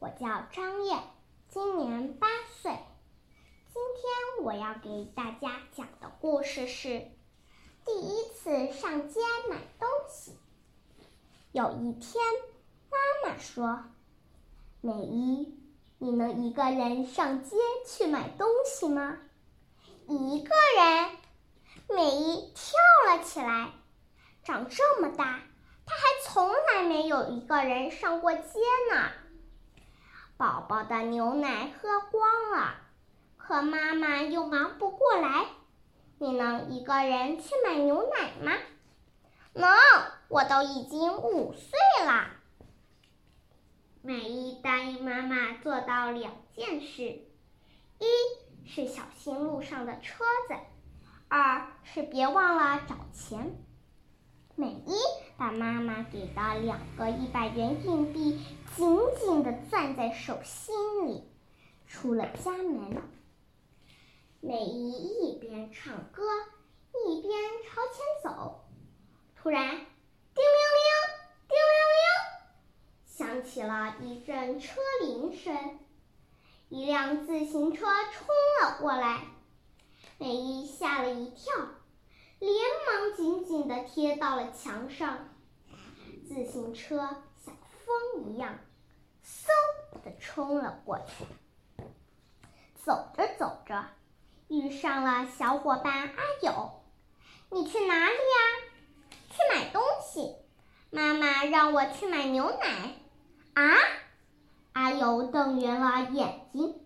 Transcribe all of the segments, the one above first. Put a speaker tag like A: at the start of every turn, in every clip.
A: 我叫张燕，今年八岁。今天我要给大家讲的故事是第一次上街买东西。有一天，妈妈说：“美伊，你能一个人上街去买东西吗？”一个人，美伊跳了起来。长这么大，她还从来没有一个人上过街呢。宝宝的牛奶喝光了，可妈妈又忙不过来。你能一个人去买牛奶吗？能，我都已经五岁了。美伊答应妈妈做到两件事：一是小心路上的车子；二是别忘了找钱。美伊把妈妈给的两个一百元硬币紧紧地攥在手心里，出了家门。美伊一边唱歌，一边朝前走。突然，叮铃铃，叮铃铃，响起了一阵车铃声。一辆自行车冲了过来，美伊吓了一跳。连忙紧紧地贴到了墙上，自行车像风一样，嗖地冲了过去。走着走着，遇上了小伙伴阿友。你去哪里呀？去买东西。妈妈让我去买牛奶。啊？阿友瞪圆了眼睛。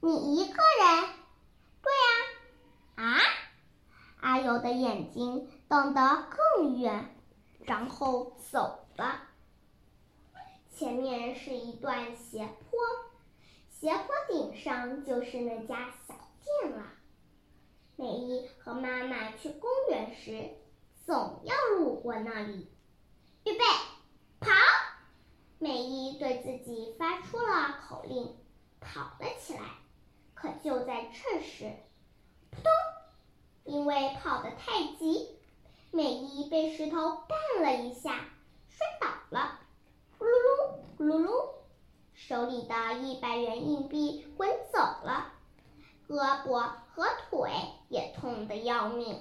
A: 你一个人？对呀。啊？阿友的眼睛瞪得更远，然后走了。前面是一段斜坡，斜坡顶上就是那家小店了。美伊和妈妈去公园时，总要路过那里。预备，跑！美伊对自己发出了口令，跑了起来。可就在这时，扑通！因为跑得太急，美伊被石头绊了一下，摔倒了，咕噜噜，咕噜噜，手里的一百元硬币滚走了，胳膊和腿也痛得要命。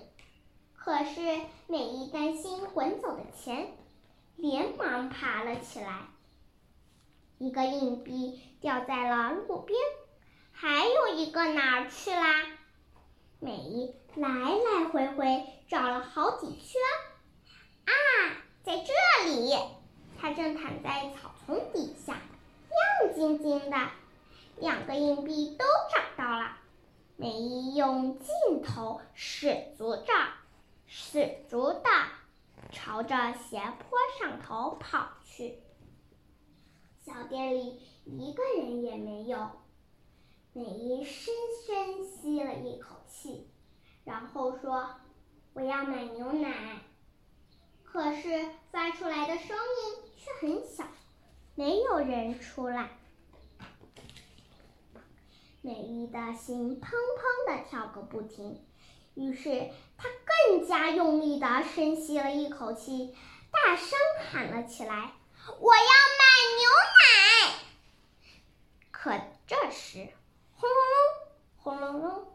A: 可是美伊担心滚走的钱，连忙爬了起来。一个硬币掉在了路边，还有一个哪儿去啦？美伊来来回回找了好几圈，啊，在这里！他正躺在草丛底下，亮晶晶的，两个硬币都找到了。美伊用劲头使足着，使足的朝着斜坡上头跑去。小店里一个人也没有。美伊深深吸了一口气，然后说：“我要买牛奶。”可是发出来的声音却很小，没有人出来。美丽的心砰砰的跳个不停，于是她更加用力的深吸了一口气，大声喊了起来：“我要买牛奶！”可这时，轰隆隆，轰隆隆，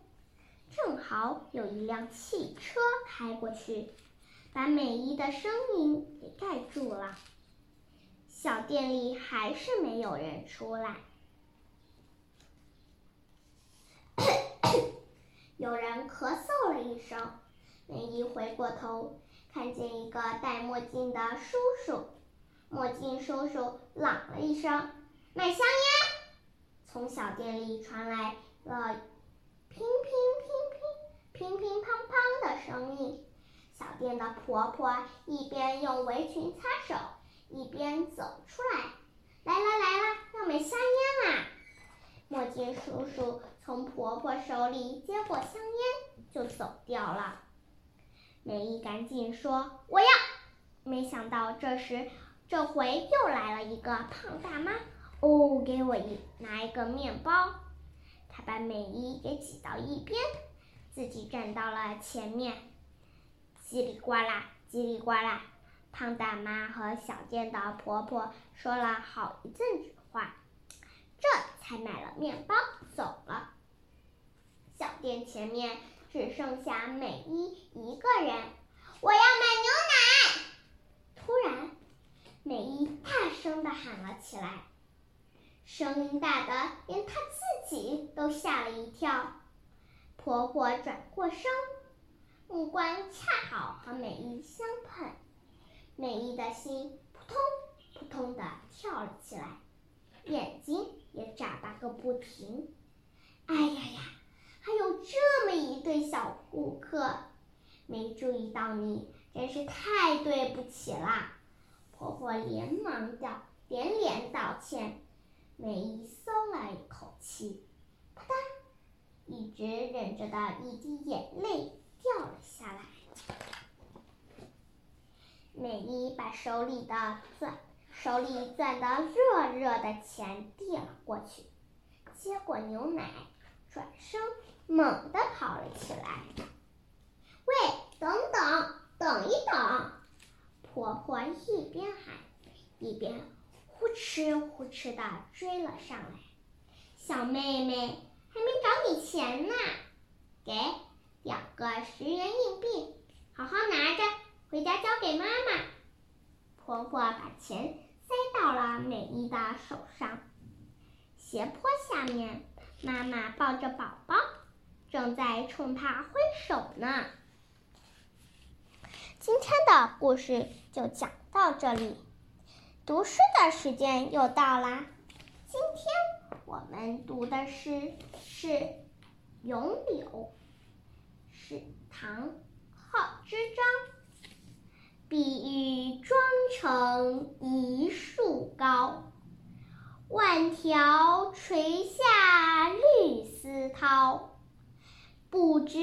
A: 正好有一辆汽车开过去，把美伊的声音给盖住了。小店里还是没有人出来。有人咳嗽了一声，美伊回过头，看见一个戴墨镜的叔叔。墨镜叔叔嚷了一声：“卖香烟。”从小店里传来了拼乓的声音。小店的婆婆一边用围裙擦手，一边走出来：“来了来了，要买香烟啦！”墨镜叔叔从婆婆手里接过香烟，就走掉了。美伊赶紧说：“我要！”没想到这时，这回又来了一个胖大妈。哦，给我一拿一个面包。他把美伊给挤到一边，自己站到了前面。叽里呱啦，叽里呱啦，胖大妈和小店的婆婆说了好一阵子话。这才买了面包走了。小店前面只剩下美伊一个人。我要买牛奶！突然，美伊大声的喊了起来，声音大的连她自己都吓了一跳。婆婆转过身，目光恰好和美伊相碰，美伊的心扑通扑通的跳了起来，眼睛也眨巴个不停。哎呀呀，还有这么一对小顾客！没注意到你，真是太对不起啦！婆婆连忙道，连连道歉。美伊松了一口气，啪嗒，一直忍着的一滴眼泪掉了下来。美丽把手里的攥，手里攥的热热的钱递了过去，接过牛奶，转身猛地跑了起来。喂，等等，等一等！婆婆一边喊，一边呼哧呼哧的追了上来。小妹妹，还没找你钱呢，给两个十元硬币，好好拿着，回家交给妈妈。婆婆把钱塞到了美丽的手上。斜坡下面，妈妈抱着宝宝，正在冲她挥手呢。今天的故事就讲到这里，读书的时间又到啦。今天我们读的诗是《咏柳》，唐贺知章。碧玉妆成一树高，万条垂下绿丝绦。不知？